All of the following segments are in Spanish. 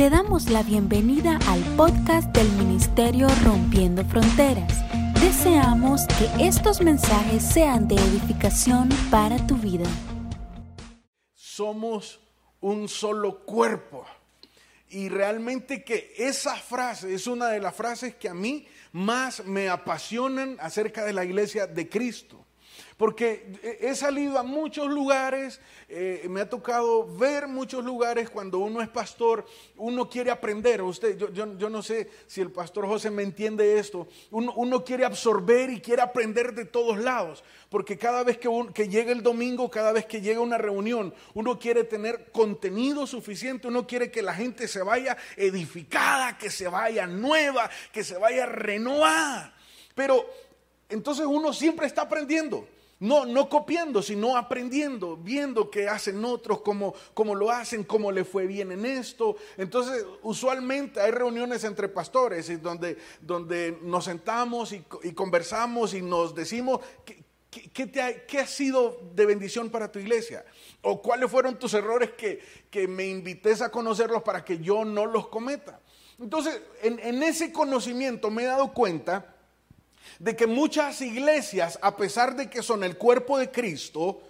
Te damos la bienvenida al podcast del Ministerio Rompiendo Fronteras. Deseamos que estos mensajes sean de edificación para tu vida. Somos un solo cuerpo. Y realmente que esa frase es una de las frases que a mí más me apasionan acerca de la iglesia de Cristo. Porque he salido a muchos lugares, eh, me ha tocado ver muchos lugares cuando uno es pastor, uno quiere aprender. Usted, yo, yo, no sé si el pastor José me entiende esto. Uno, uno, quiere absorber y quiere aprender de todos lados. Porque cada vez que, que llega el domingo, cada vez que llega una reunión, uno quiere tener contenido suficiente, uno quiere que la gente se vaya edificada, que se vaya nueva, que se vaya renovada. Pero entonces uno siempre está aprendiendo. No, no copiando, sino aprendiendo, viendo qué hacen otros, cómo, cómo, lo hacen, cómo le fue bien en esto. Entonces, usualmente hay reuniones entre pastores donde, donde nos sentamos y, conversamos y nos decimos ¿qué, qué, ha, sido de bendición para tu iglesia. O cuáles fueron tus errores que, que me invites a conocerlos para que yo no los cometa. Entonces, en, en ese conocimiento me he dado cuenta de que muchas iglesias, a pesar de que son el cuerpo de Cristo,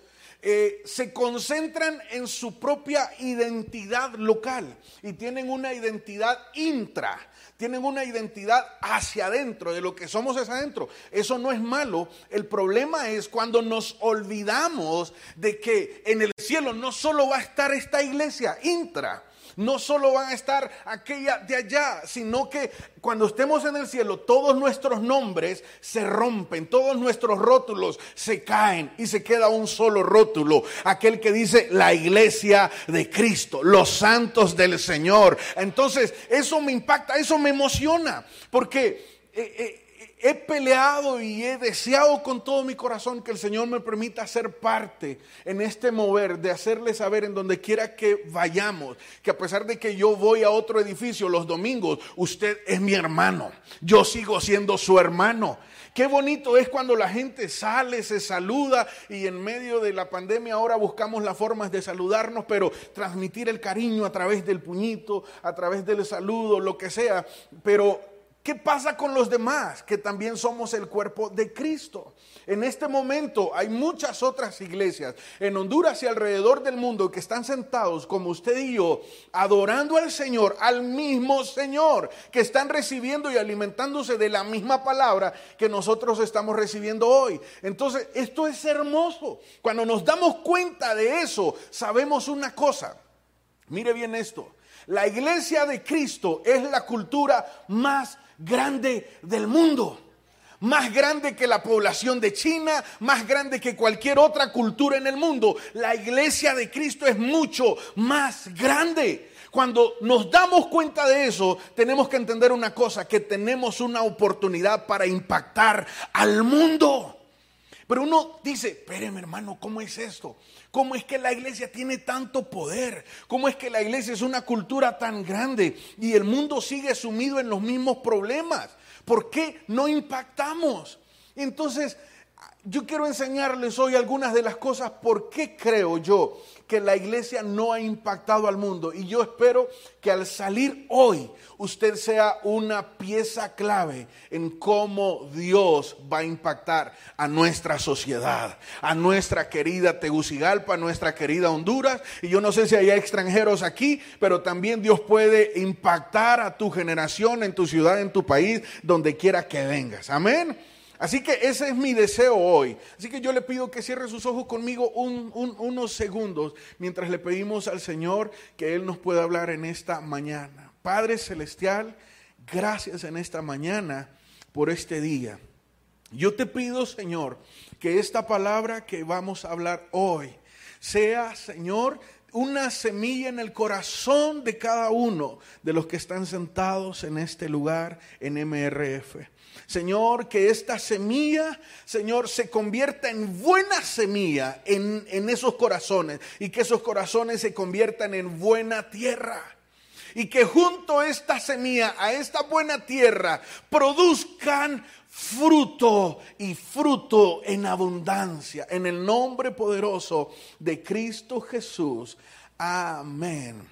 eh, se concentran en su propia identidad local y tienen una identidad intra, tienen una identidad hacia adentro, de lo que somos es adentro. Eso no es malo, el problema es cuando nos olvidamos de que en el cielo no solo va a estar esta iglesia intra, no solo van a estar aquella de allá, sino que cuando estemos en el cielo, todos nuestros nombres se rompen, todos nuestros rótulos se caen y se queda un solo rótulo, aquel que dice la iglesia de Cristo, los santos del Señor. Entonces, eso me impacta, eso me emociona, porque... Eh, eh, he peleado y he deseado con todo mi corazón que el Señor me permita ser parte en este mover, de hacerle saber en donde quiera que vayamos, que a pesar de que yo voy a otro edificio los domingos, usted es mi hermano, yo sigo siendo su hermano. Qué bonito es cuando la gente sale, se saluda y en medio de la pandemia ahora buscamos las formas de saludarnos, pero transmitir el cariño a través del puñito, a través del saludo, lo que sea. Pero ¿Qué pasa con los demás que también somos el cuerpo de Cristo? En este momento hay muchas otras iglesias en Honduras y alrededor del mundo que están sentados como usted y yo, adorando al Señor, al mismo Señor, que están recibiendo y alimentándose de la misma palabra que nosotros estamos recibiendo hoy. Entonces, esto es hermoso. Cuando nos damos cuenta de eso, sabemos una cosa. Mire bien esto. La iglesia de Cristo es la cultura más grande del mundo. Más grande que la población de China, más grande que cualquier otra cultura en el mundo. La iglesia de Cristo es mucho más grande. Cuando nos damos cuenta de eso, tenemos que entender una cosa, que tenemos una oportunidad para impactar al mundo. Pero uno dice, espéreme hermano, ¿cómo es esto? ¿Cómo es que la iglesia tiene tanto poder? ¿Cómo es que la iglesia es una cultura tan grande y el mundo sigue sumido en los mismos problemas? ¿Por qué no impactamos? Entonces, yo quiero enseñarles hoy algunas de las cosas por qué creo yo que la iglesia no ha impactado al mundo. Y yo espero que al salir hoy usted sea una pieza clave en cómo Dios va a impactar a nuestra sociedad, a nuestra querida Tegucigalpa, a nuestra querida Honduras. Y yo no sé si hay extranjeros aquí, pero también Dios puede impactar a tu generación, en tu ciudad, en tu país, donde quiera que vengas. Amén. Así que ese es mi deseo hoy. Así que yo le pido que cierre sus ojos conmigo unos segundos mientras le pedimos al Señor que Él nos pueda hablar en esta mañana. Padre Celestial, gracias en esta mañana por este día. Yo te pido, Señor, que esta palabra que vamos a hablar hoy sea, Señor, una semilla en el corazón de cada uno de los que están sentados en este lugar en MRF. Señor, que esta semilla, Señor, se convierta en buena semilla en, en esos corazones y que esos corazones se conviertan en buena tierra y que junto a esta semilla, a esta buena tierra, produzcan fruto y fruto en abundancia. En el nombre poderoso de Cristo Jesús. Amén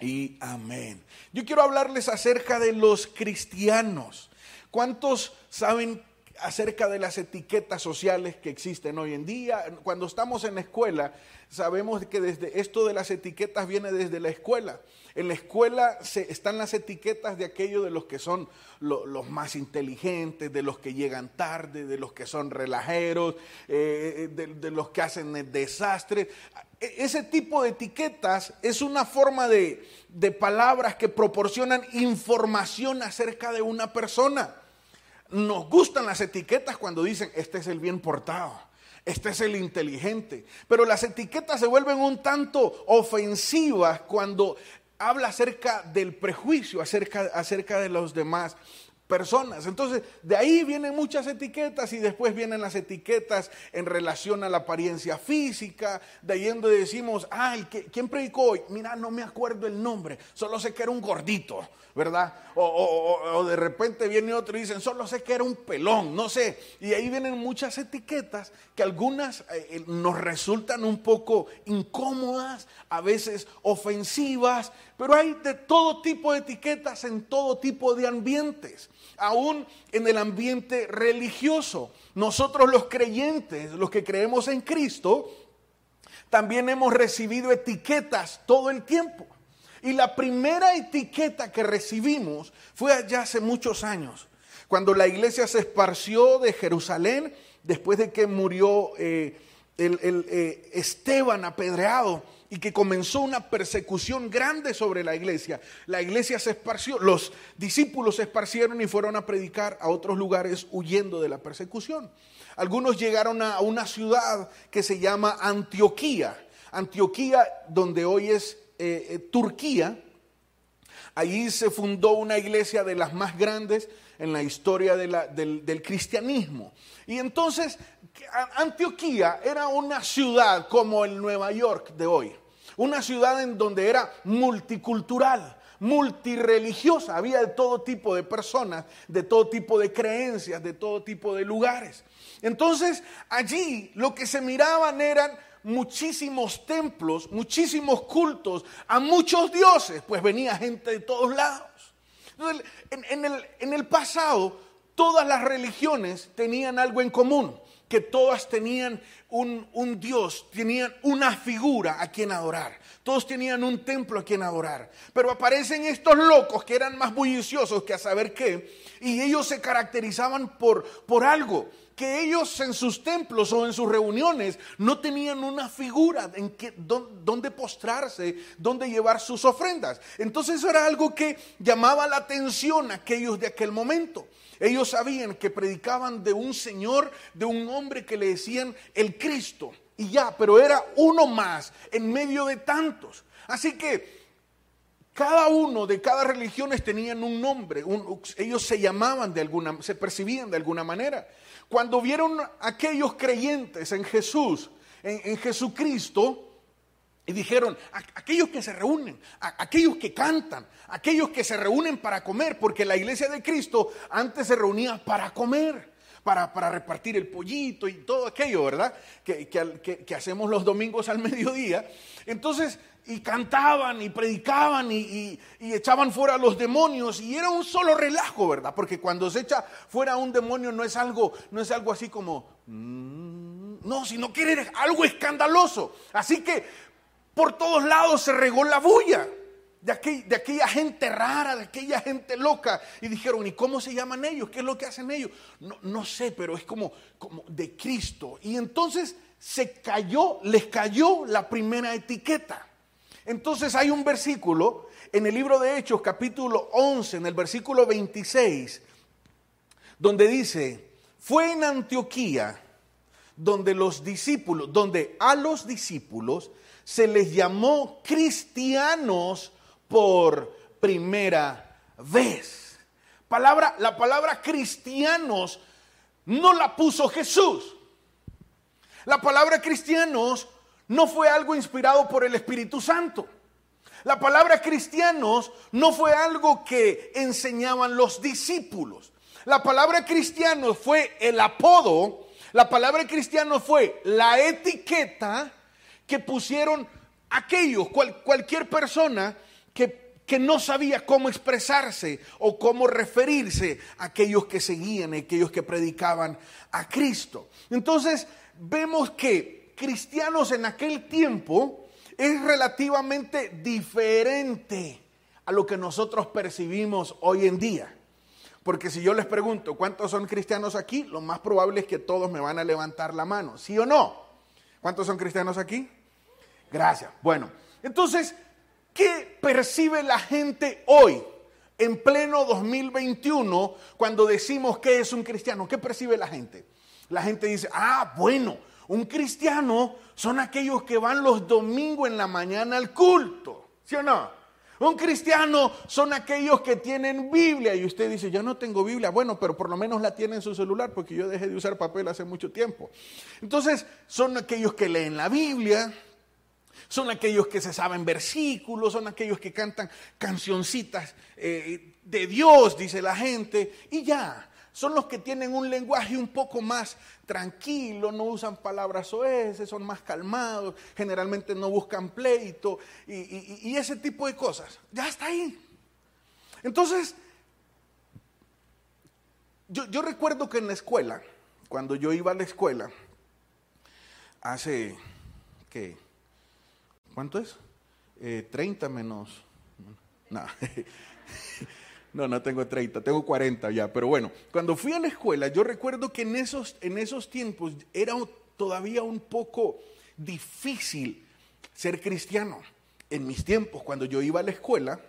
y amén. Yo quiero hablarles acerca de los cristianos. ¿Cuántos saben acerca de las etiquetas sociales que existen hoy en día? Cuando estamos en la escuela, sabemos que desde esto de las etiquetas viene desde la escuela. En la escuela se, están las etiquetas de aquellos de los que son los más inteligentes, de los que llegan tarde, de los que son relajeros, eh, de, los que hacen el desastre. E, ese tipo de etiquetas es una forma de palabras que proporcionan información acerca de una persona. Nos gustan las etiquetas cuando dicen, este es el bien portado este es el inteligente. Pero las etiquetas se vuelven un tanto ofensivas cuando habla acerca del prejuicio, acerca, acerca de los demás personas. Entonces, de ahí vienen muchas etiquetas y después vienen las etiquetas en relación a la apariencia física, de ahí donde decimos, ay, ¿quién predicó hoy? Mira, no me acuerdo el nombre, solo sé que era un gordito. ¿verdad? O, de repente viene otro y dicen, solo sé que era un pelón, no sé. Y ahí vienen muchas etiquetas que algunas eh, eh, nos resultan un poco incómodas, a veces ofensivas, pero hay de todo tipo de etiquetas en todo tipo de ambientes, aún en el ambiente religioso. Nosotros los creyentes, los que creemos en Cristo, también hemos recibido etiquetas todo el tiempo. Y la primera etiqueta que recibimos fue allá hace muchos años, cuando la iglesia se esparció de Jerusalén después de que murió eh, el, eh, Esteban apedreado y que comenzó una persecución grande sobre la iglesia. La iglesia se esparció, los discípulos se esparcieron y fueron a predicar a otros lugares huyendo de la persecución. Algunos llegaron a una ciudad que se llama Antioquía. Antioquía, donde hoy es eh, eh, Turquía. Allí se fundó una iglesia de las más grandes en la historia del, del, cristianismo. Y entonces Antioquía era una ciudad como el Nueva York de hoy. Una ciudad en donde era multicultural, multireligiosa. Había de todo tipo de personas, de todo tipo de creencias, de todo tipo de lugares. Entonces allí lo que se miraban eran muchísimos templos, muchísimos cultos a muchos dioses, pues venía gente de todos lados. en, el, en el pasado, todas las religiones tenían algo en común, que todas tenían un, un, Dios, tenían una figura a quien adorar. Todos tenían un templo a quien adorar. Pero aparecen estos locos que eran más bulliciosos que a saber qué, y ellos se caracterizaban por, por algo que ellos en sus templos o en sus reuniones no tenían una figura en que, donde postrarse, donde llevar sus ofrendas. Entonces eso era algo que llamaba la atención a aquellos de aquel momento. Ellos sabían que predicaban de un Señor, de un hombre que le decían el Cristo. Y ya, pero era uno más en medio de tantos. Así que cada uno de cada religiones tenían un nombre, ellos se llamaban de alguna, se percibían de alguna manera. Cuando vieron aquellos creyentes en Jesús, en, Jesucristo, y dijeron, aquellos que se reúnen, aquellos que cantan, aquellos que se reúnen para comer, porque la iglesia de Cristo antes se reunía para comer. Para, para, repartir el pollito y todo aquello, ¿verdad? Que, que, hacemos los domingos al mediodía. Entonces, y cantaban y predicaban y, echaban fuera a los demonios y era un solo relajo, ¿verdad? Porque cuando se echa fuera un demonio no es algo, no es algo así como, mm", no, sino que era algo escandaloso. Así que por todos lados se regó la bulla de, aquella gente rara, de aquella gente loca. Y dijeron, ¿y cómo se llaman ellos? ¿Qué es lo que hacen ellos? No, no sé, pero es como, como de Cristo. Y entonces se cayó, les cayó la primera etiqueta. Entonces hay un versículo en el libro de Hechos capítulo 11, en el versículo 26, donde dice, fue en Antioquía donde los discípulos, donde a los discípulos se les llamó cristianos por primera vez. Palabra, la palabra cristianos no la puso Jesús. La palabra cristianos no fue algo inspirado por el Espíritu Santo. La palabra cristianos no fue algo que enseñaban los discípulos. La palabra cristianos fue el apodo, la palabra cristiano fue la etiqueta que pusieron aquellos, cualquier persona que, que no sabía cómo expresarse o cómo referirse a aquellos que seguían, a aquellos que predicaban a Cristo. Entonces vemos que cristianos en aquel tiempo es relativamente diferente a lo que nosotros percibimos hoy en día. Porque si yo les pregunto cuántos son cristianos aquí, lo más probable es que todos me van a levantar la mano, ¿sí o no? ¿Cuántos son cristianos aquí? Gracias. Bueno, entonces, ¿qué percibe la gente hoy, en pleno 2021, cuando decimos que es un cristiano? ¿Qué percibe la gente? La gente dice, ah, bueno, un cristiano son aquellos que van los domingos en la mañana al culto, ¿sí o no? Un cristiano son aquellos que tienen Biblia y usted dice, yo no tengo Biblia. Bueno, pero por lo menos la tiene en su celular porque yo dejé de usar papel hace mucho tiempo. Entonces, son aquellos que leen la Biblia, son aquellos que se saben versículos, son aquellos que cantan cancioncitas eh, de Dios, dice la gente, y ya son los que tienen un lenguaje un poco más tranquilo, no usan palabras oeces, son más calmados, generalmente no buscan pleito y, ese tipo de cosas. Ya está ahí. Entonces, yo, recuerdo que en la escuela, cuando yo iba a la escuela, hace, ¿qué? ¿Cuánto es? 30 eh, menos... No. No, no tengo 30, tengo 40 ya. Pero bueno, cuando fui a la escuela, yo recuerdo que en esos, en esos tiempos era todavía un poco difícil ser cristiano. En mis tiempos, cuando yo iba a la escuela,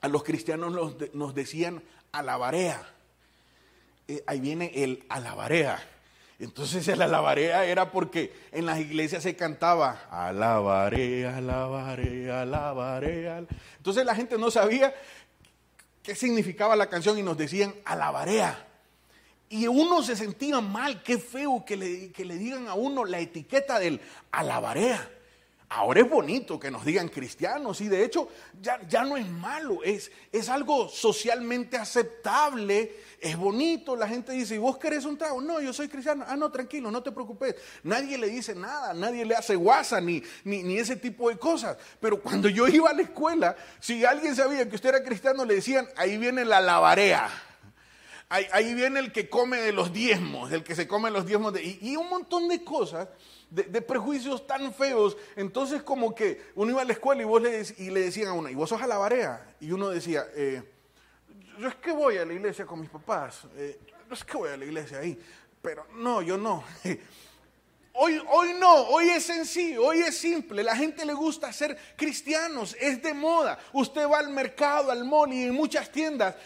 a los cristianos nos, decían alabarea. Eh, ahí viene el alabarea. Entonces el alabarea era porque en las iglesias se cantaba alabaré, alabaré, alabaré. Entonces la gente no sabía qué significaba la canción y nos decían alabarea. Y uno se sentía mal, qué feo que le, que le digan a uno la etiqueta del alabarea. Ahora es bonito que nos digan cristianos y de hecho ya, ya no es malo, es, es algo socialmente aceptable, es bonito, la gente dice, ¿y vos querés un trago? No, yo soy cristiano. Ah, no, tranquilo, no te preocupes. Nadie le dice nada, nadie le hace guasa ni, ni, ese tipo de cosas. Pero cuando yo iba a la escuela, si alguien sabía que usted era cristiano, le decían, ahí viene la lavarea. Ahí, viene el que come de los diezmos, el que se come los diezmos y un montón de cosas de, prejuicios tan feos. Entonces como que uno iba a la escuela y, vos le, y le decían a uno, ¿y vos sos a la barea? Y uno decía, eh, yo es que voy a la iglesia con mis papás, eh, yo es que voy a la iglesia ahí, pero no, yo no. Hoy, hoy no, hoy es sencillo, hoy es simple. La gente le gusta ser cristianos, es de moda. Usted va al mercado, al mall y en muchas tiendas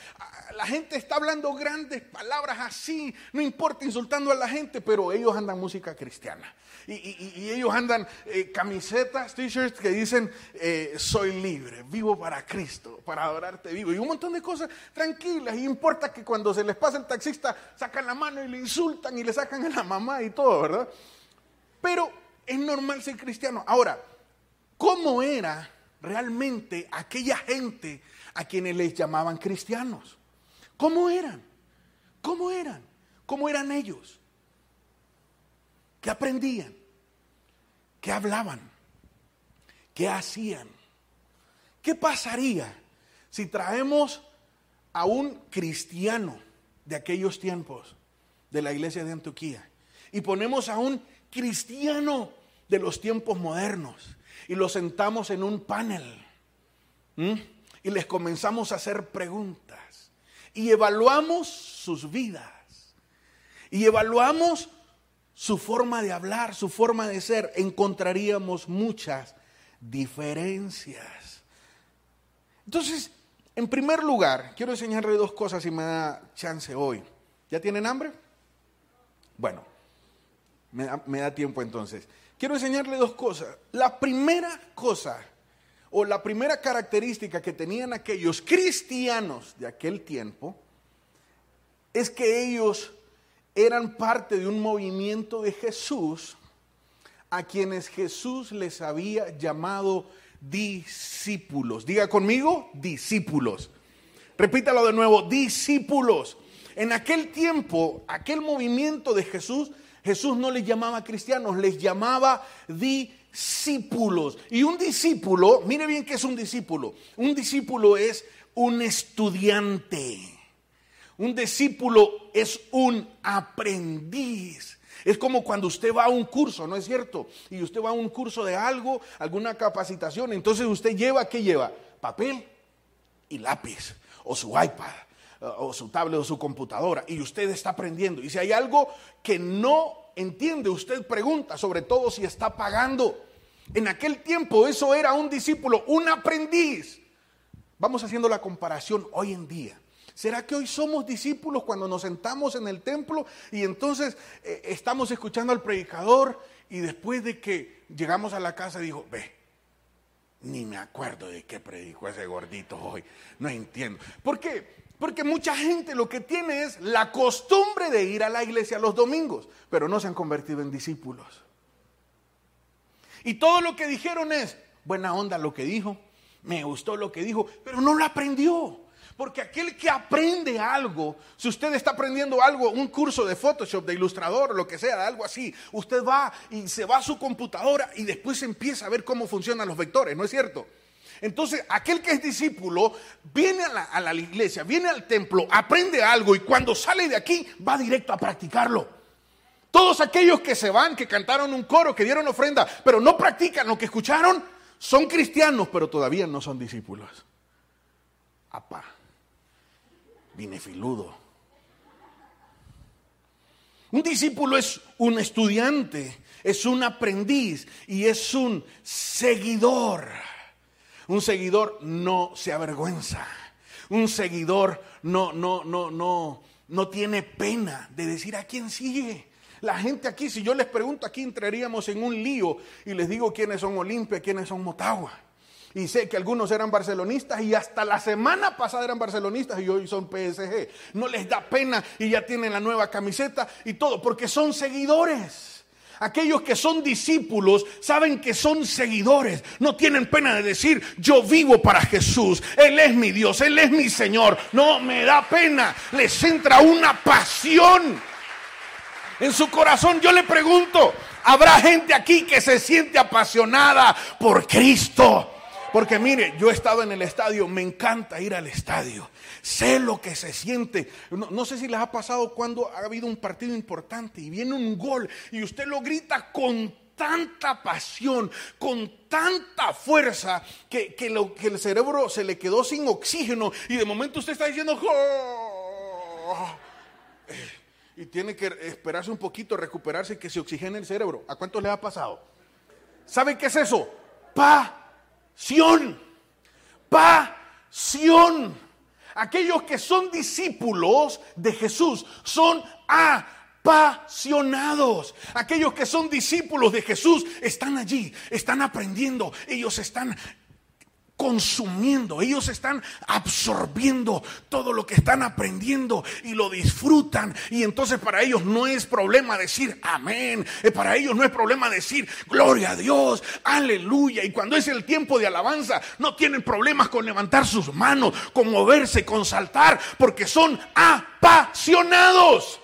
la gente está hablando grandes palabras así, no importa insultando a la gente, pero ellos andan música cristiana. Y, ellos andan eh, camisetas, t-shirts que dicen, eh, soy libre, vivo para Cristo, para adorarte vivo. Y un montón de cosas tranquilas. Y importa que cuando se les pasa el taxista, sacan la mano y le insultan y le sacan a la mamá y todo, ¿verdad? Pero es normal ser cristiano. Ahora, ¿cómo era realmente aquella gente a quienes les llamaban cristianos? ¿Cómo eran? ¿Cómo eran? ¿Cómo eran ellos? ¿Qué aprendían? ¿Qué hablaban? ¿Qué hacían? ¿Qué pasaría si traemos a un cristiano de aquellos tiempos de la iglesia de Antioquía y ponemos a un cristiano de los tiempos modernos y lo sentamos en un panel y les comenzamos a hacer preguntas? Y evaluamos sus vidas y evaluamos su forma de hablar, su forma de ser, encontraríamos muchas diferencias. Entonces, en primer lugar, quiero enseñarle dos cosas y me da chance hoy. ¿Ya tienen hambre? Bueno, me da, me da tiempo entonces. Quiero enseñarle dos cosas. La primera cosa o la primera característica que tenían aquellos cristianos de aquel tiempo es que ellos eran parte de un movimiento de Jesús a quienes Jesús les había llamado discípulos. Diga conmigo, discípulos. Repítalo de nuevo, discípulos. En aquel tiempo, aquel movimiento de Jesús Jesús no les llamaba cristianos, les llamaba discípulos. Y un discípulo, mire bien qué es un discípulo. Un discípulo es un estudiante. Un discípulo es un aprendiz. Es como cuando usted va a un curso, ¿no es cierto? Y usted va a un curso de algo, alguna capacitación, entonces usted lleva, ¿qué lleva? Papel y lápiz, o su iPad, o su tablet, o su computadora, y usted está aprendiendo. Y si hay algo que no entiende, usted pregunta, sobre todo si está pagando. En aquel tiempo eso era un discípulo, un aprendiz. Vamos haciendo la comparación hoy en día. ¿Será que hoy somos discípulos cuando nos sentamos en el templo y entonces eh, estamos escuchando al predicador y después de que llegamos a la casa dijo, ve, ni me acuerdo de qué predicó ese gordito hoy, no entiendo. ¿Por qué? Porque mucha gente lo que tiene es la costumbre de ir a la iglesia los domingos, pero no se han convertido en discípulos. Y todo lo que dijeron es, buena onda lo que dijo, me gustó lo que dijo, pero no lo aprendió. Porque aquel que aprende algo, si usted está aprendiendo algo, un curso de Photoshop, de ilustrador, lo que sea, algo así, usted va y se va a su computadora y después empieza a ver cómo funcionan los vectores, ¿no es cierto? Entonces, aquel que es discípulo viene a la, iglesia, viene al templo, aprende algo y cuando sale de aquí va directo a practicarlo. Todos aquellos que se van, que cantaron un coro, que dieron ofrenda, pero no practican lo que escucharon, son cristianos, pero todavía no son discípulos. Apá vine filudo. Un discípulo es un estudiante, es un aprendiz y es un seguidor. Un seguidor no se avergüenza. Un seguidor no, no, no, no, no tiene pena de decir a quién sigue. La gente aquí, si yo les pregunto, aquí entraríamos en un lío y les digo quiénes son Olimpia, quiénes son Motagua. Y sé que algunos eran barcelonistas y hasta la semana pasada eran barcelonistas y hoy son PSG. No les da pena y ya tienen la nueva camiseta y todo, porque son seguidores. Aquellos que son discípulos saben que son seguidores. No tienen pena de decir, yo vivo para Jesús. Él es mi Dios, Él es mi Señor. No me da pena. Les entra una pasión en su corazón. Yo le pregunto, ¿habrá gente aquí que se siente apasionada por Cristo? Porque mire, yo he estado en el estadio, me encanta ir al estadio. Sé lo que se siente. No, sé si les ha pasado cuando ha habido un partido importante y viene un gol y usted lo grita con tanta pasión, con tanta fuerza, que, lo, que el cerebro se le quedó sin oxígeno y de momento usted está diciendo... Oh". Y tiene que esperarse un poquito, recuperarse y que se oxigene el cerebro. ¿A cuántos le ha pasado? ¿Sabe qué es eso? Pa pasión, pasión. Aquellos que son discípulos de Jesús son apasionados. Aquellos que son discípulos de Jesús están allí, están aprendiendo, ellos están consumiendo, ellos están absorbiendo todo lo que están aprendiendo y lo disfrutan. Y entonces para ellos no es problema decir amén, eh, para ellos no es problema decir gloria a Dios, aleluya. Y cuando es el tiempo de alabanza, no tienen problemas con levantar sus manos, con moverse, con saltar, porque son apasionados.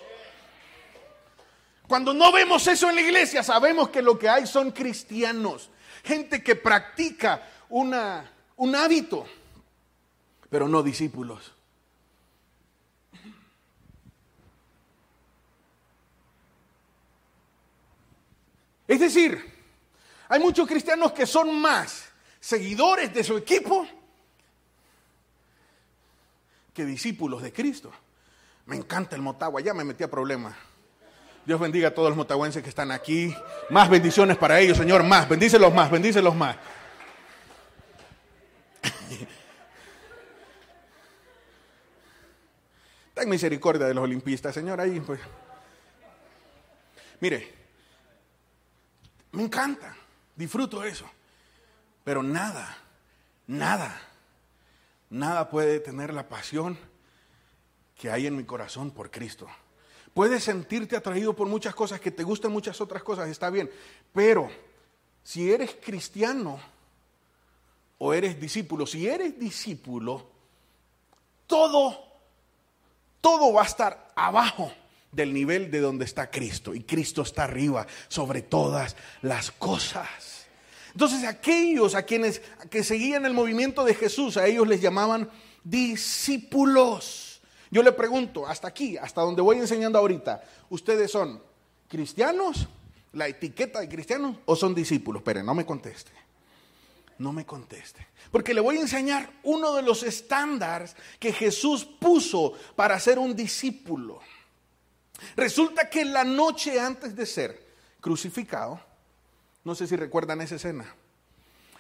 Cuando no vemos eso en la iglesia, sabemos que lo que hay son cristianos, gente que practica una un hábito, pero no discípulos. Es decir, hay muchos cristianos que son más seguidores de su equipo que discípulos de Cristo. Me encanta el Motagua, ya me metí a problemas. Dios bendiga a todos los motahuenses que están aquí. Más bendiciones para ellos, Señor, más. Bendícelos más, bendícelos más. Ten misericordia de los olimpistas, Señor, ahí pues. Mire, me encanta, disfruto eso, pero nada, nada, nada puede tener la pasión que hay en mi corazón por Cristo. Puedes sentirte atraído por muchas cosas, que te gusten muchas otras cosas, está bien, pero si eres cristiano o eres discípulo, si eres discípulo, todo todo va a estar abajo del nivel de donde está Cristo. Y Cristo está arriba sobre todas las cosas. Entonces aquellos a quienes que seguían el movimiento de Jesús, a ellos les llamaban discípulos. Yo le pregunto, hasta aquí, hasta donde voy enseñando ahorita, ¿ustedes son cristianos? ¿La etiqueta de cristianos o son discípulos? Pero no me conteste. No me conteste. Porque le voy a enseñar uno de los estándares que Jesús puso para ser un discípulo. Resulta que la noche antes de ser crucificado, no sé si recuerdan esa escena,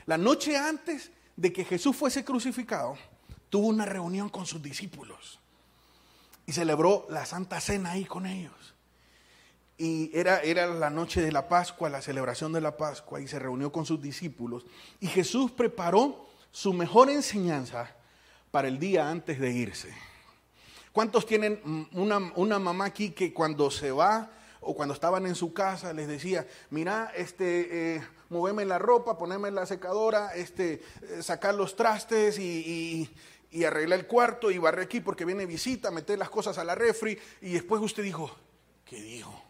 la noche antes de que Jesús fuese crucificado, tuvo una reunión con sus discípulos y celebró la Santa Cena ahí con ellos. Y era, era la noche de la Pascua, la celebración de la Pascua, y se reunió con sus discípulos. Y Jesús preparó su mejor enseñanza para el día antes de irse. ¿Cuántos tienen una, una mamá aquí que cuando se va o cuando estaban en su casa les decía, mira, este, eh, la ropa, poneme la secadora, este, eh, sacar los trastes y, y, arreglar el cuarto y barre aquí porque viene visita, meter las cosas a la refri y después usted dijo, ¿qué dijo?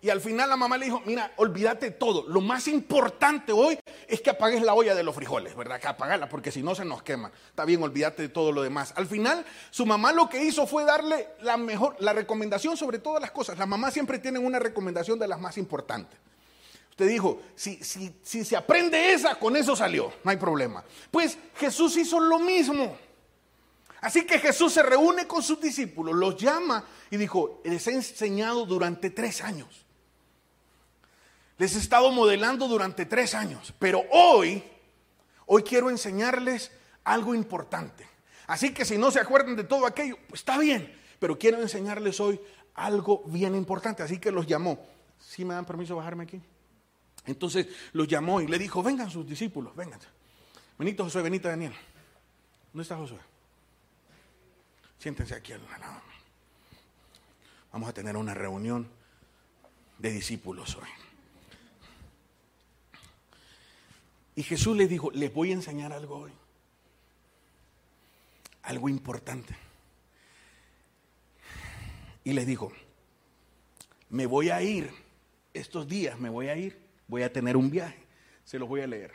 Y al final la mamá le dijo, mira, olvídate todo. Lo más importante hoy es que apagues la olla de los frijoles, ¿verdad? Que apagarla, porque si no se nos quema. Está bien, olvídate de todo lo demás. Al final, su mamá lo que hizo fue darle la mejor, la recomendación sobre todas las cosas. Las mamás siempre tienen una recomendación de las más importantes. Usted dijo, si, si, si se aprende esa, con eso salió, no hay problema. Pues Jesús hizo lo mismo. Así que Jesús se reúne con sus discípulos, los llama y dijo, les he enseñado durante tres años. Les he estado modelando durante tres años, pero hoy, hoy quiero enseñarles algo importante. Así que si no se acuerdan de todo aquello, pues está bien, pero quiero enseñarles hoy algo bien importante. Así que los llamó. ¿Sí me dan permiso bajarme aquí? Entonces los llamó y le dijo, vengan sus discípulos, vengan. Benito Josué, Benito Daniel. ¿Dónde está Josué? Siéntense aquí al lado. Vamos a tener una reunión de discípulos hoy. Y Jesús les dijo, les voy a enseñar algo hoy. Algo importante. Y les dijo, me voy a ir, estos días me voy a ir, voy a tener un viaje. Se los voy a leer.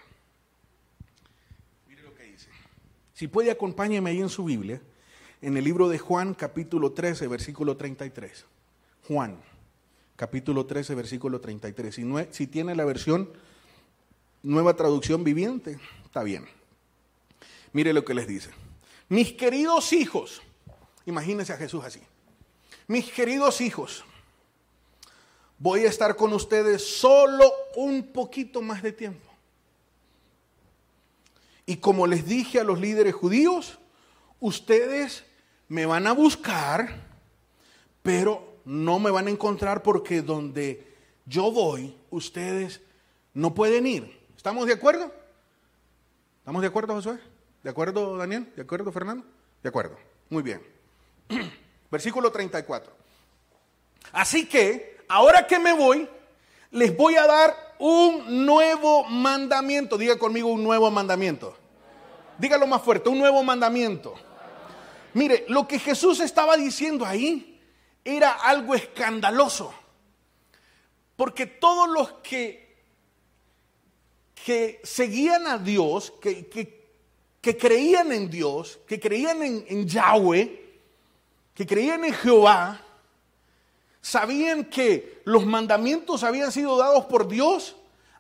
Mire lo que dice. Si puede, acompáñeme ahí en su Biblia, en el libro de Juan, capítulo 13, versículo 33. Juan, capítulo 13, versículo 33. Si, no, si tiene la versión nueva traducción viviente, está bien. Mire lo que les dice. Mis queridos hijos, imagínense a Jesús así. Mis queridos hijos, voy a estar con ustedes solo un poquito más de tiempo. Y como les dije a los líderes judíos, ustedes me van a buscar, pero no me van a encontrar porque donde yo voy, ustedes no pueden ir. ¿Estamos de acuerdo? ¿Estamos de acuerdo, Josué? ¿De acuerdo, Daniel? ¿De acuerdo, Fernando? De acuerdo. Muy bien. Versículo 34. Así que, ahora que me voy, les voy a dar un nuevo mandamiento. Diga conmigo un nuevo mandamiento. Dígalo más fuerte, un nuevo mandamiento. Mire, lo que Jesús estaba diciendo ahí era algo escandaloso. Porque todos los que que seguían a Dios, que, que, creían en Dios, que creían en, Yahweh, que creían en Jehová, sabían que los mandamientos habían sido dados por Dios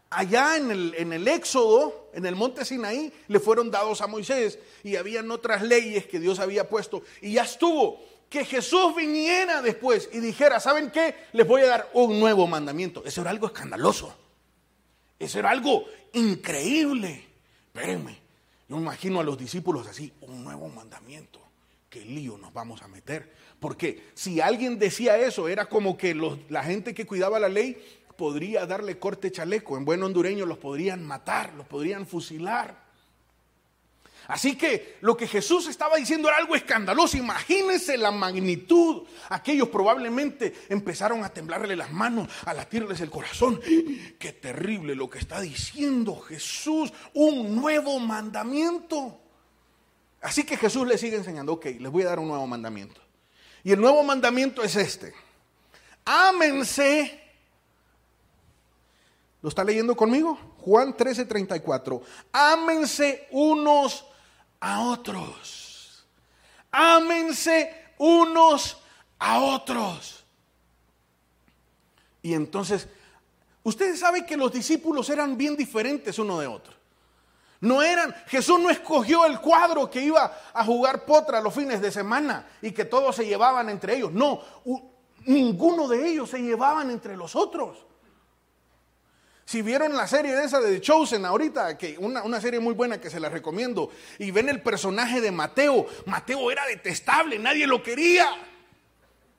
allá en el, en el, Éxodo, en el monte Sinaí, le fueron dados a Moisés y habían otras leyes que Dios había puesto y ya estuvo. Que Jesús viniera después y dijera, ¿saben qué? Les voy a dar un nuevo mandamiento. Eso era algo escandaloso. Eso era algo increíble. Espérenme, yo imagino a los discípulos así, un nuevo mandamiento. ¿Qué lío nos vamos a meter? Porque si alguien decía eso, era como que la gente que cuidaba la ley podría darle corte chaleco. En buen hondureño los podrían matar, los podrían fusilar. Así que lo que Jesús estaba diciendo era algo escandaloso. Imagínense la magnitud. Aquellos probablemente empezaron a temblarle las manos, a latirles el corazón. Qué terrible lo que está diciendo Jesús. Un nuevo mandamiento. Así que Jesús les sigue enseñando, ok, les voy a dar un nuevo mandamiento. Y el nuevo mandamiento es este. Ámense. ¿Lo está leyendo conmigo? Juan 13, 34. Ámense unos a otros. Ámense unos a otros. Y entonces, ustedes saben que los discípulos eran bien diferentes uno de otro. No eran, Jesús no escogió el cuadro que iba a jugar potra los fines de semana y que todos se llevaban entre ellos. No, ninguno de ellos se llevaban entre los otros. Si vieron la serie de esa de The Chosen ahorita, que una, una, serie muy buena que se la recomiendo, y ven el personaje de Mateo, Mateo era detestable, nadie lo quería.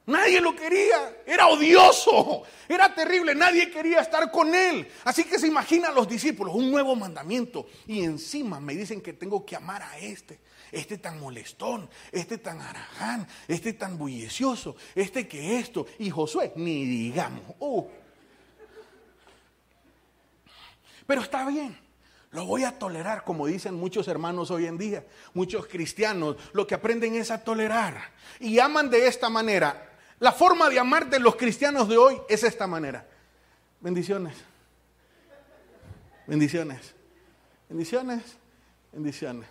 Nadie lo quería, era odioso, era terrible, nadie quería estar con él. Así que se imagina a los discípulos, un nuevo mandamiento. Y encima me dicen que tengo que amar a este, este tan molestón, este tan araján, este tan bullicioso, este que esto. Y Josué, ni digamos. Oh. Pero está bien. Lo voy a tolerar, como dicen muchos hermanos hoy en día, muchos cristianos, lo que aprenden es a tolerar. Y aman de esta manera. La forma de amar de los cristianos de hoy es esta manera. Bendiciones. Bendiciones. Bendiciones. Bendiciones.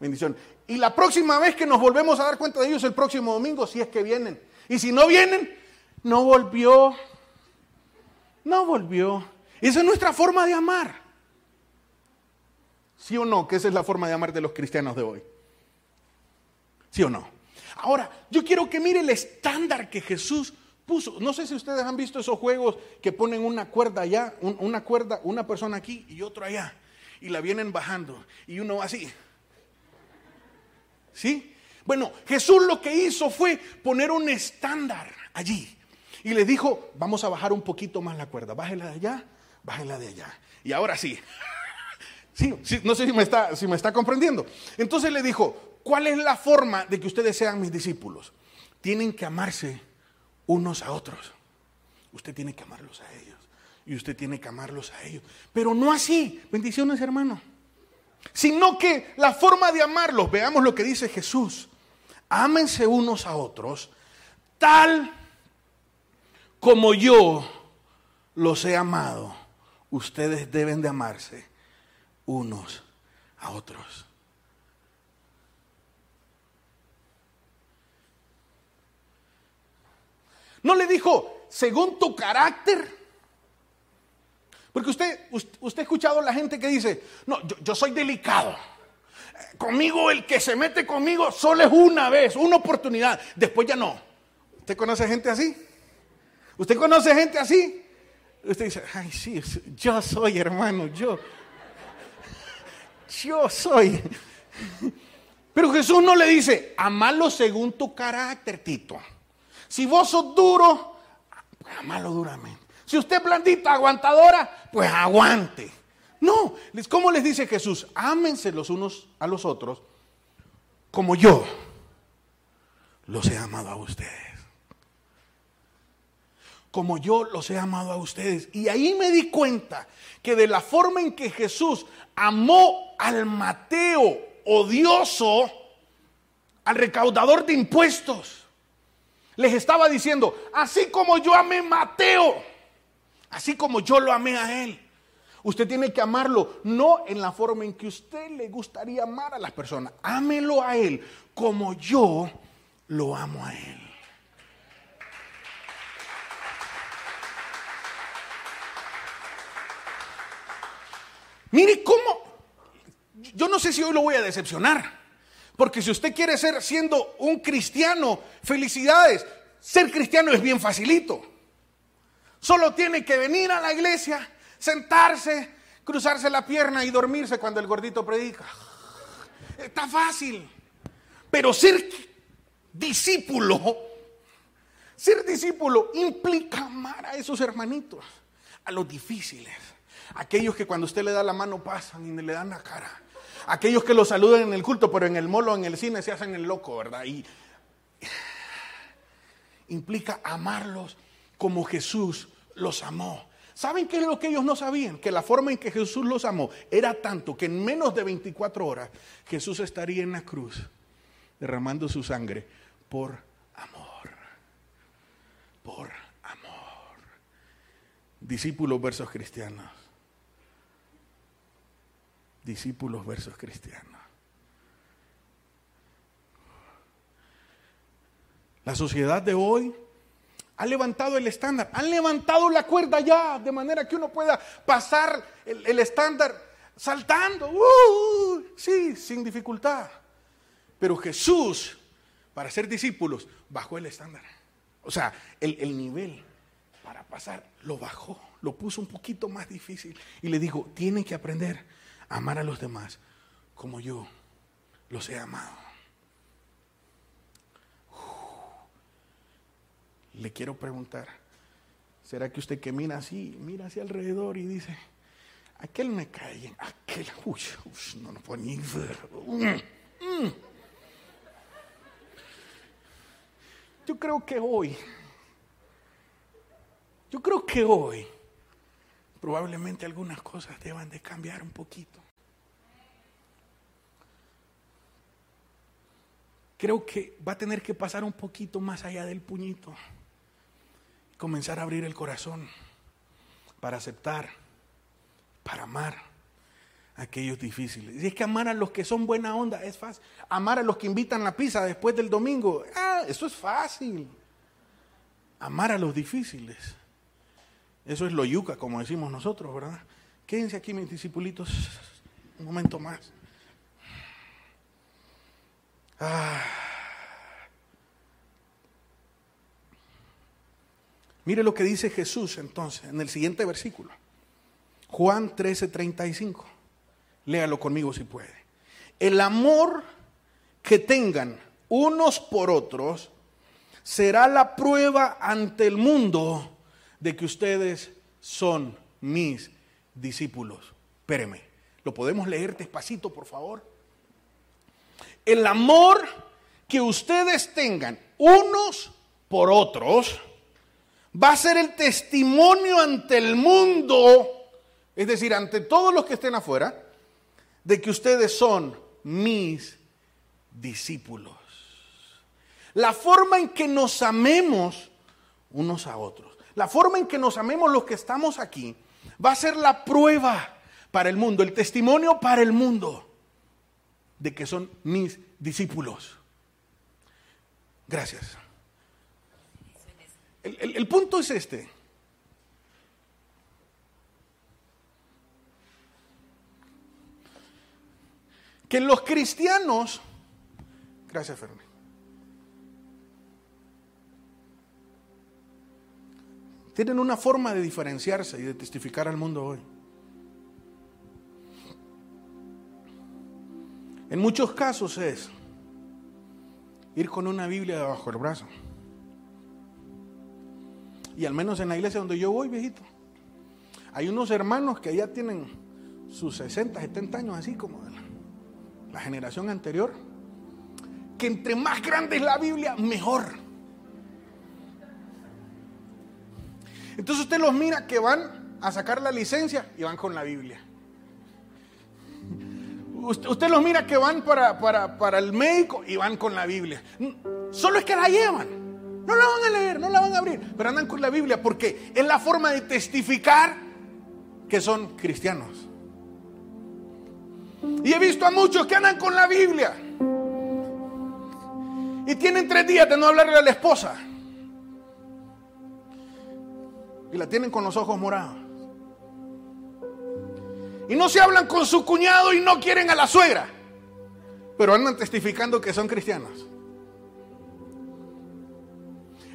Bendiciones. Y la próxima vez que nos volvemos a dar cuenta de ellos, el próximo domingo, si es que vienen. Y si no vienen, no volvió. No volvió. Esa es nuestra forma de amar. ¿Sí o no? Que esa es la forma de amar de los cristianos de hoy. ¿Sí o no? Ahora, yo quiero que mire el estándar que Jesús puso. No sé si ustedes han visto esos juegos que ponen una cuerda allá, una cuerda, una persona aquí y otro allá. Y la vienen bajando. Y uno va así. ¿Sí? Bueno, Jesús lo que hizo fue poner un estándar allí. Y le dijo, vamos a bajar un poquito más la cuerda. Bájela de allá, bájela de allá. Y ahora sí. Sí, no sé si me, está, si me está comprendiendo. Entonces le dijo, ¿Cuál es la forma de que ustedes sean mis discípulos? Tienen que amarse unos a otros. Usted tiene que amarlos a ellos. Y usted tiene que amarlos a ellos. Pero no así, bendiciones hermano. Sino que la forma de amarlos, veamos lo que dice Jesús. Ámense unos a otros tal como yo los he amado. Ustedes deben de amarse unos a otros. No le dijo, según tu carácter. Porque usted, usted, ha escuchado a la gente que dice, no, yo, soy delicado. Conmigo el que se mete conmigo solo es una vez, una oportunidad. Después ya no. ¿Usted conoce gente así? ¿Usted conoce gente así? Usted dice, ay, sí, yo soy hermano, yo. Yo soy. Pero Jesús no le dice, amalo según tu carácter, Tito. Si vos sos duro, pues amalo duramente. Si usted es blandita, aguantadora, pues aguante. No, ¿cómo les dice Jesús? Ámense los unos a los otros como yo los he amado a ustedes. Como yo los he amado a ustedes. Y ahí me di cuenta que de la forma en que Jesús amó al Mateo odioso, al recaudador de impuestos, les estaba diciendo, así como yo amé a Mateo, así como yo lo amé a él. Usted tiene que amarlo, no en la forma en que usted le gustaría amar a las personas. Ámelo a él como yo lo amo a él. Mire cómo, yo no sé si hoy lo voy a decepcionar. Porque si usted quiere ser siendo un cristiano, felicidades. Ser cristiano es bien facilito. Solo tiene que venir a la iglesia, sentarse, cruzarse la pierna y dormirse cuando el gordito predica. Está fácil. Pero ser discípulo, ser discípulo implica amar a esos hermanitos, a los difíciles, aquellos que cuando usted le da la mano pasan y le dan la cara aquellos que lo saludan en el culto, pero en el molo, en el cine se hacen el loco, ¿verdad? Y implica amarlos como Jesús los amó. ¿Saben qué es lo que ellos no sabían? Que la forma en que Jesús los amó era tanto que en menos de 24 horas Jesús estaría en la cruz derramando su sangre por amor. por amor. Discípulos versus cristianos. Discípulos versus cristianos. La sociedad de hoy ha levantado el estándar, han levantado la cuerda ya, de manera que uno pueda pasar el, estándar saltando, uh, sí, sin dificultad. Pero Jesús, para ser discípulos, bajó el estándar. O sea, el, el nivel para pasar lo bajó, lo puso un poquito más difícil y le dijo, tienen que aprender amar a los demás como yo los he amado. Le quiero preguntar, ¿será que usted que mira así, mira hacia alrededor y dice, aquel me cae bien, aquel, uy, no lo puedo ni ver. Mm, mm. Yo creo que hoy, yo creo que hoy, probablemente algunas cosas deban de cambiar un poquito. Creo que va a tener que pasar un poquito más allá del puñito comenzar a abrir el corazón para aceptar, para amar a aquellos difíciles. Y es que amar a los que son buena onda es fácil. Amar a los que invitan la pizza después del domingo, ah, eso es fácil. Amar a los difíciles. Eso es lo yuca, como decimos nosotros, ¿verdad? Quédense aquí, mis discipulitos, un momento más. Ah. Mire lo que dice Jesús entonces en el siguiente versículo. Juan 13:35. Léalo conmigo si puede. El amor que tengan unos por otros será la prueba ante el mundo de que ustedes son mis discípulos. Espéreme, ¿lo podemos leer despacito, por favor? El amor que ustedes tengan unos por otros va a ser el testimonio ante el mundo, es decir, ante todos los que estén afuera, de que ustedes son mis discípulos. La forma en que nos amemos unos a otros, la forma en que nos amemos los que estamos aquí, va a ser la prueba para el mundo, el testimonio para el mundo de que son mis discípulos. Gracias. El, punto es este. Que los cristianos, gracias Fermi, tienen una forma de diferenciarse y de testificar al mundo hoy. En muchos casos es ir con una Biblia debajo del brazo. Y al menos en la iglesia donde yo voy, viejito, hay unos hermanos que ya tienen sus 60, 70 años, así como de la, generación anterior, que entre más grande es la Biblia, mejor. Entonces usted los mira que van a sacar la licencia y van con la Biblia. Usted, los mira que van para, para, para el médico y van con la Biblia. Solo es que la llevan. No la van a leer, no la van a abrir, pero andan con la Biblia porque es la forma de testificar que son cristianos. Y he visto a muchos que andan con la Biblia y tienen tres días de no hablarle a la esposa. Y la tienen con los ojos morados. Y no se hablan con su cuñado y no quieren a la suegra. Pero andan testificando que son cristianos.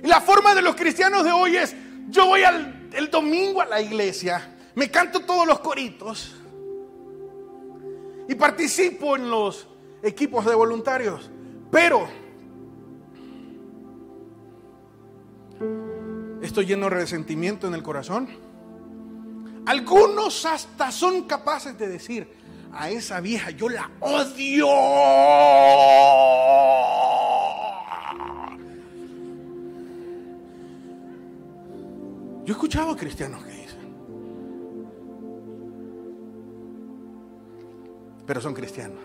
Y la forma de los cristianos de hoy es, yo voy el domingo a la iglesia, me canto todos los coritos y participo en los equipos de voluntarios, pero estoy lleno de resentimiento en el corazón. Algunos hasta son capaces de decir, a esa vieja yo la odio. Yo he escuchado a cristianos que dicen, pero son cristianos.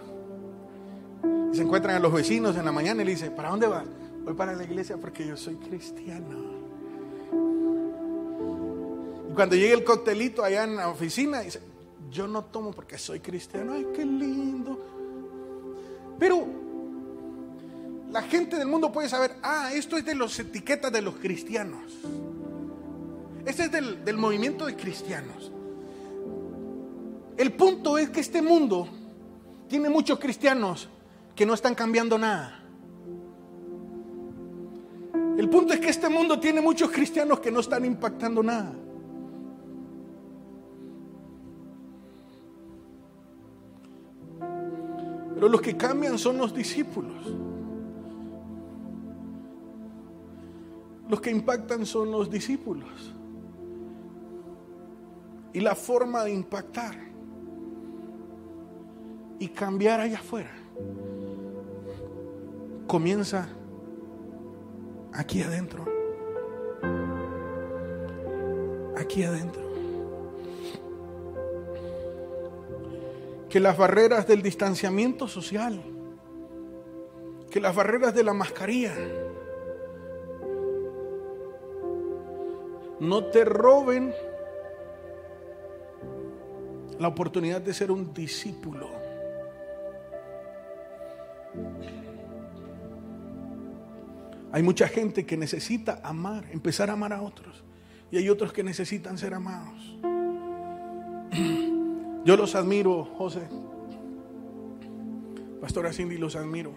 Y se encuentran a los vecinos en la mañana y le dicen, ¿para dónde vas? Voy para la iglesia porque yo soy cristiano. Cuando llega el coctelito allá en la oficina, dice, yo no tomo porque soy cristiano. Ay, qué lindo. Pero la gente del mundo puede saber, ah, esto es de las etiquetas de los cristianos. Este es del, del movimiento de cristianos. El punto es que este mundo tiene muchos cristianos que no están cambiando nada. El punto es que este mundo tiene muchos cristianos que no están impactando nada. Pero los que cambian son los discípulos. Los que impactan son los discípulos. Y la forma de impactar y cambiar allá afuera comienza aquí adentro. Aquí adentro. Que las barreras del distanciamiento social, que las barreras de la mascarilla, no te roben la oportunidad de ser un discípulo. Hay mucha gente que necesita amar, empezar a amar a otros. Y hay otros que necesitan ser amados. Yo los admiro, José. Pastora Cindy, los admiro.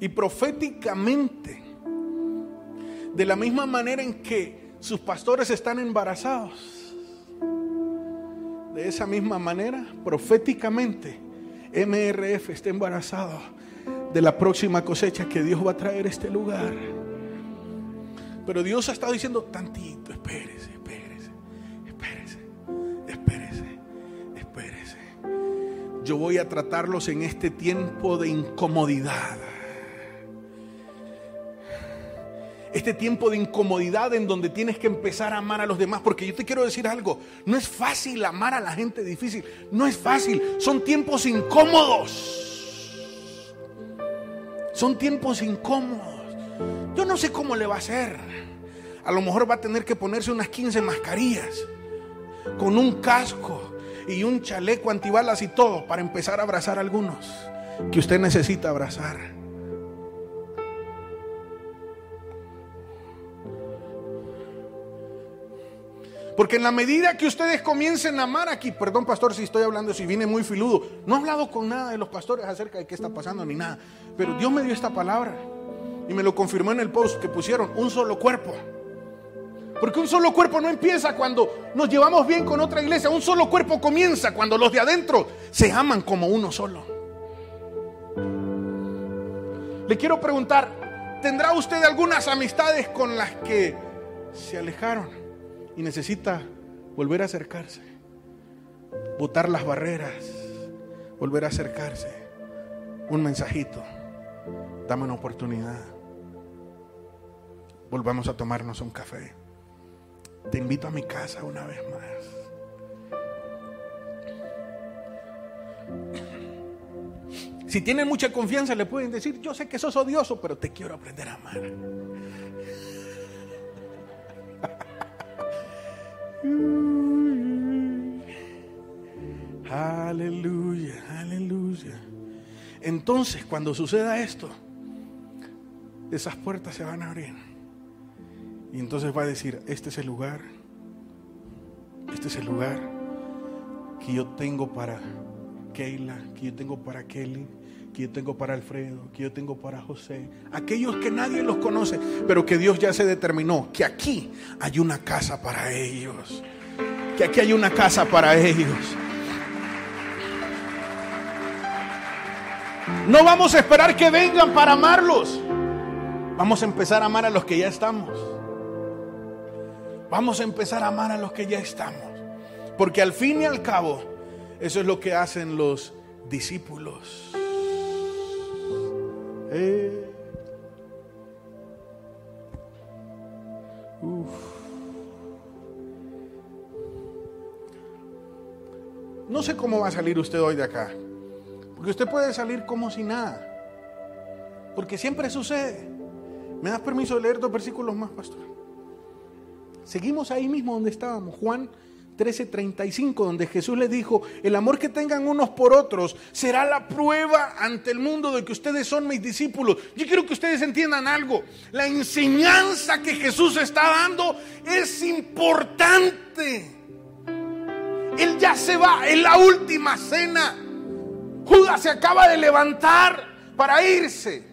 Y proféticamente, de la misma manera en que sus pastores están embarazados, de esa misma manera, proféticamente, MRF está embarazado de la próxima cosecha que Dios va a traer a este lugar. Pero Dios ha estado diciendo, tantito, espérese, espérese, Yo voy a tratarlos en este tiempo de incomodidad. Este tiempo de incomodidad en donde tienes que empezar a amar a los demás. Porque yo te quiero decir algo, no es fácil amar a la gente difícil. No es fácil, son tiempos incómodos. Son tiempos incómodos. Yo no sé cómo le va a hacer. A lo mejor va a tener que ponerse unas 15 mascarillas con un casco y un chaleco antibalas y todo para empezar a abrazar a algunos que usted necesita abrazar. Porque en la medida que ustedes comiencen a amar aquí, perdón pastor si estoy hablando, si vine muy filudo, no he hablado con nada de los pastores acerca de qué está pasando ni nada, pero Dios me dio esta palabra y me lo confirmó en el post que pusieron, un solo cuerpo. Porque un solo cuerpo no empieza cuando nos llevamos bien con otra iglesia, un solo cuerpo comienza cuando los de adentro se aman como uno solo. Le quiero preguntar, ¿tendrá usted algunas amistades con las que se alejaron? y necesita volver a acercarse, botar las barreras, volver a acercarse. Un mensajito, dame una oportunidad. Volvamos a tomarnos un café. Te invito a mi casa una vez más. Si tienen mucha confianza, le pueden decir, yo sé que sos odioso, pero te quiero aprender a amar. Aleluya, aleluya. Entonces, cuando suceda esto, esas puertas se van a abrir. Y entonces va a decir, este es el lugar, este es el lugar que yo tengo para Keila, que yo tengo para Kelly, que yo tengo para Alfredo, que yo tengo para José, aquellos que nadie los conoce, pero que Dios ya se determinó que aquí hay una casa para ellos, que aquí hay una casa para ellos. No vamos a esperar que vengan para amarlos. Vamos a empezar a amar a los que ya estamos. Vamos a empezar a amar a los que ya estamos. Porque al fin y al cabo, eso es lo que hacen los discípulos. Eh. No sé cómo va a salir usted hoy de acá. Porque usted puede salir como si nada. Porque siempre sucede. ¿Me das permiso de leer dos versículos más, pastor? Seguimos ahí mismo donde estábamos, Juan 13:35, donde Jesús les dijo, el amor que tengan unos por otros será la prueba ante el mundo de que ustedes son mis discípulos. Yo quiero que ustedes entiendan algo. La enseñanza que Jesús está dando es importante. Él ya se va, en la última cena. Judas se acaba de levantar para irse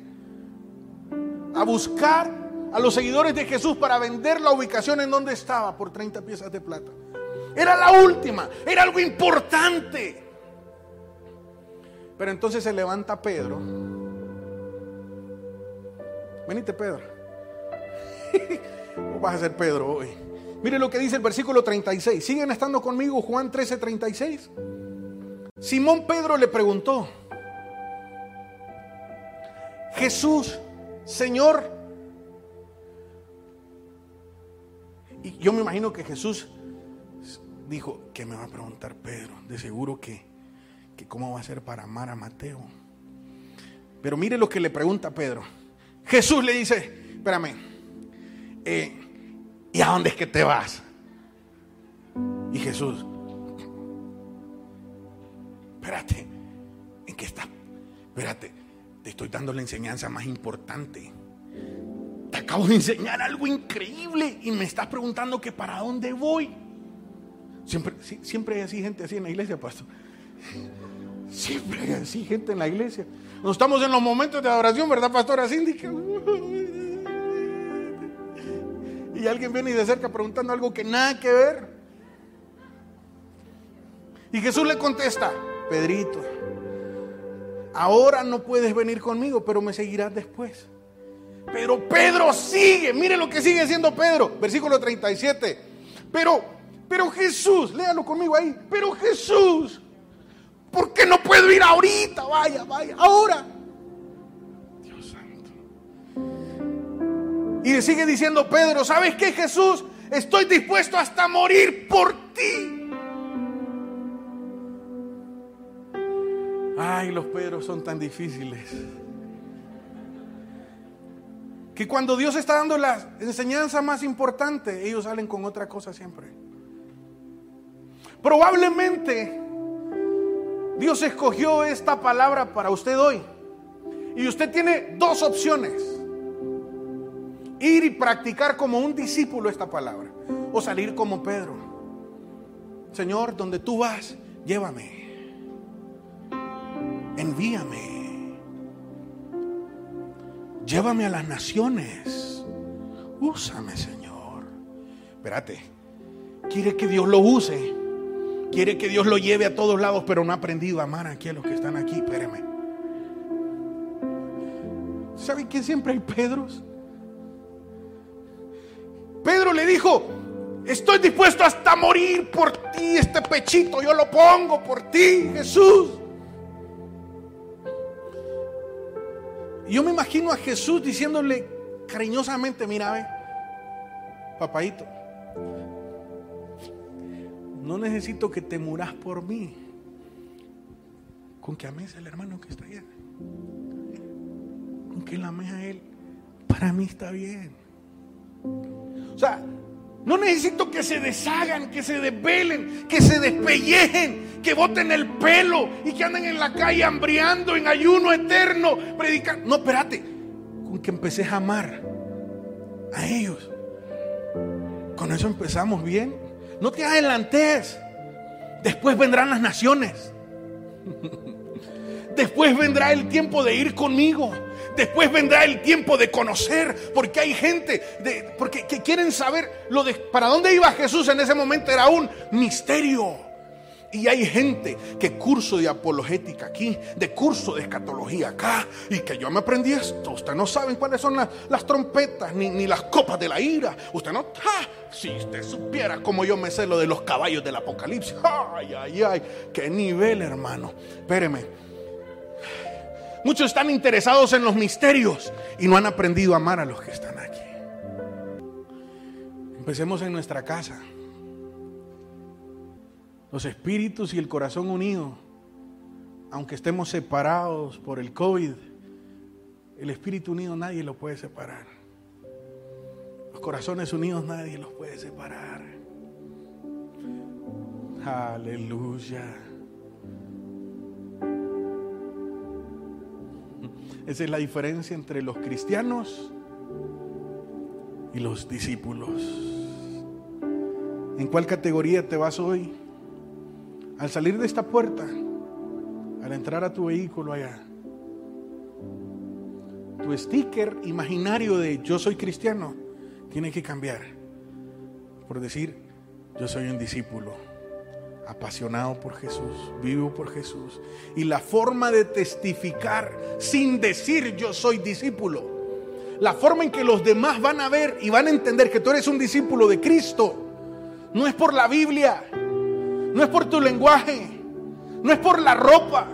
a buscar a los seguidores de Jesús para vender la ubicación en donde estaba por 30 piezas de plata. Era la última, era algo importante. Pero entonces se levanta Pedro. Venite, Pedro. ¿Cómo vas a ser Pedro hoy? Mire lo que dice el versículo 36. ¿Siguen estando conmigo Juan 13, 36? Simón Pedro le preguntó, Jesús, Señor, y yo me imagino que Jesús dijo, ¿qué me va a preguntar Pedro? De seguro que, que cómo va a ser para amar a Mateo. Pero mire lo que le pregunta Pedro. Jesús le dice, espérame, eh, ¿y a dónde es que te vas? Y Jesús, espérate, ¿en qué estás? Espérate, te estoy dando la enseñanza más importante. Acabo de enseñar algo increíble y me estás preguntando que para dónde voy. Siempre, siempre hay así gente así en la iglesia, pastor. Siempre hay así gente en la iglesia. No estamos en los momentos de adoración, ¿verdad, pastora Síndica? Y alguien viene de cerca preguntando algo que nada que ver. Y Jesús le contesta, Pedrito, ahora no puedes venir conmigo, pero me seguirás después. Pero Pedro sigue, mire lo que sigue haciendo Pedro, versículo 37. Pero pero Jesús, léalo conmigo ahí. Pero Jesús, ¿por qué no puedo ir ahorita? Vaya, vaya, ahora. Dios santo. Y le sigue diciendo Pedro, ¿sabes qué Jesús? Estoy dispuesto hasta morir por ti. Ay, los Pedros son tan difíciles. Que cuando Dios está dando la enseñanza más importante, ellos salen con otra cosa siempre. Probablemente Dios escogió esta palabra para usted hoy. Y usted tiene dos opciones. Ir y practicar como un discípulo esta palabra. O salir como Pedro. Señor, donde tú vas, llévame. Envíame. Llévame a las naciones. Úsame, Señor. Espérate. Quiere que Dios lo use Quiere que Dios lo lleve a todos lados, pero no ha aprendido a amar aquí a los que están aquí. Espéreme. ¿Saben que siempre hay Pedros? Pedro le dijo, estoy dispuesto hasta morir por ti, este pechito yo lo pongo por ti, Jesús. Yo me imagino a Jesús diciéndole cariñosamente, mira, ve, papadito, no necesito que te muras por mí. Con que ames al hermano que está allá. Con que la ames a él. Para mí está bien. O sea, no necesito que se deshagan, que se desvelen, que se despellejen, que boten el pelo y que anden en la calle hambriando en ayuno eterno, predicando. No, espérate, con que empecé a amar a ellos. Con eso empezamos bien. No te adelantes. Después vendrán las naciones. Después vendrá el tiempo de ir conmigo. Después vendrá el tiempo de conocer, porque hay gente de, porque, que quieren saber lo de para dónde iba Jesús en ese momento era un misterio. Y hay gente que curso de apologética aquí, de curso de escatología acá, y que yo me aprendí esto. Ustedes no saben cuáles son las, trompetas ni, las copas de la ira. Usted no, si usted supiera como yo me sé lo de los caballos del apocalipsis. Ay, ay, ay, qué nivel, hermano. Espéreme. Muchos están interesados en los misterios y no han aprendido a amar a los que están aquí. Empecemos en nuestra casa los espíritus y el corazón unidos, aunque estemos separados por el COVID, el espíritu unido nadie lo puede separar. Los corazones unidos nadie los puede separar. Aleluya. Esa es la diferencia entre los cristianos y los discípulos. ¿En cuál categoría te vas hoy? Al salir de esta puerta, al entrar a tu vehículo allá, tu sticker imaginario de yo soy cristiano tiene que cambiar por decir yo soy un discípulo apasionado por Jesús, vivo por Jesús. Y la forma de testificar sin decir yo soy discípulo, la forma en que los demás van a ver y van a entender que tú eres un discípulo de Cristo, no es por la Biblia, no es por tu lenguaje, no es por la ropa,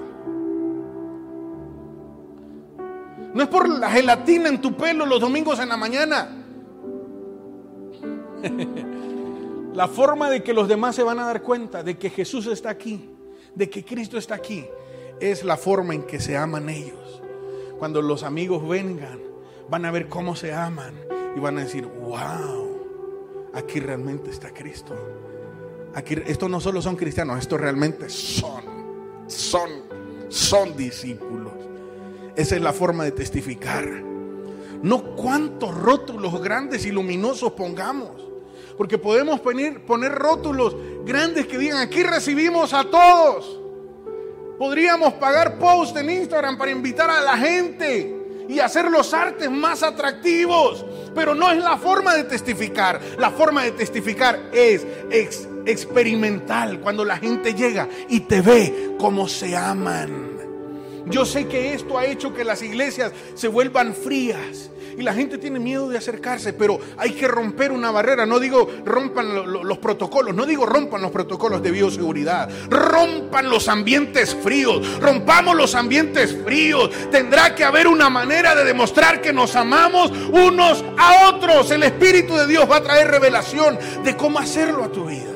no es por la gelatina en tu pelo los domingos en la mañana. La forma de que los demás se van a dar cuenta de que Jesús está aquí, de que Cristo está aquí, es la forma en que se aman ellos. Cuando los amigos vengan, van a ver cómo se aman y van a decir, wow, aquí realmente está Cristo. Aquí, estos no solo son cristianos, estos realmente son, son, son discípulos. Esa es la forma de testificar. No cuántos rótulos grandes y luminosos pongamos. Porque podemos poner, poner rótulos grandes que digan, aquí recibimos a todos. Podríamos pagar post en Instagram para invitar a la gente y hacer los artes más atractivos. Pero no es la forma de testificar. La forma de testificar es experimental. Cuando la gente llega y te ve como se aman. Yo sé que esto ha hecho que las iglesias se vuelvan frías y la gente tiene miedo de acercarse, pero hay que romper una barrera. No digo rompan los protocolos, no digo rompan los protocolos de bioseguridad, rompan los ambientes fríos, rompamos los ambientes fríos. Tendrá que haber una manera de demostrar que nos amamos unos a otros. El Espíritu de Dios va a traer revelación de cómo hacerlo a tu vida.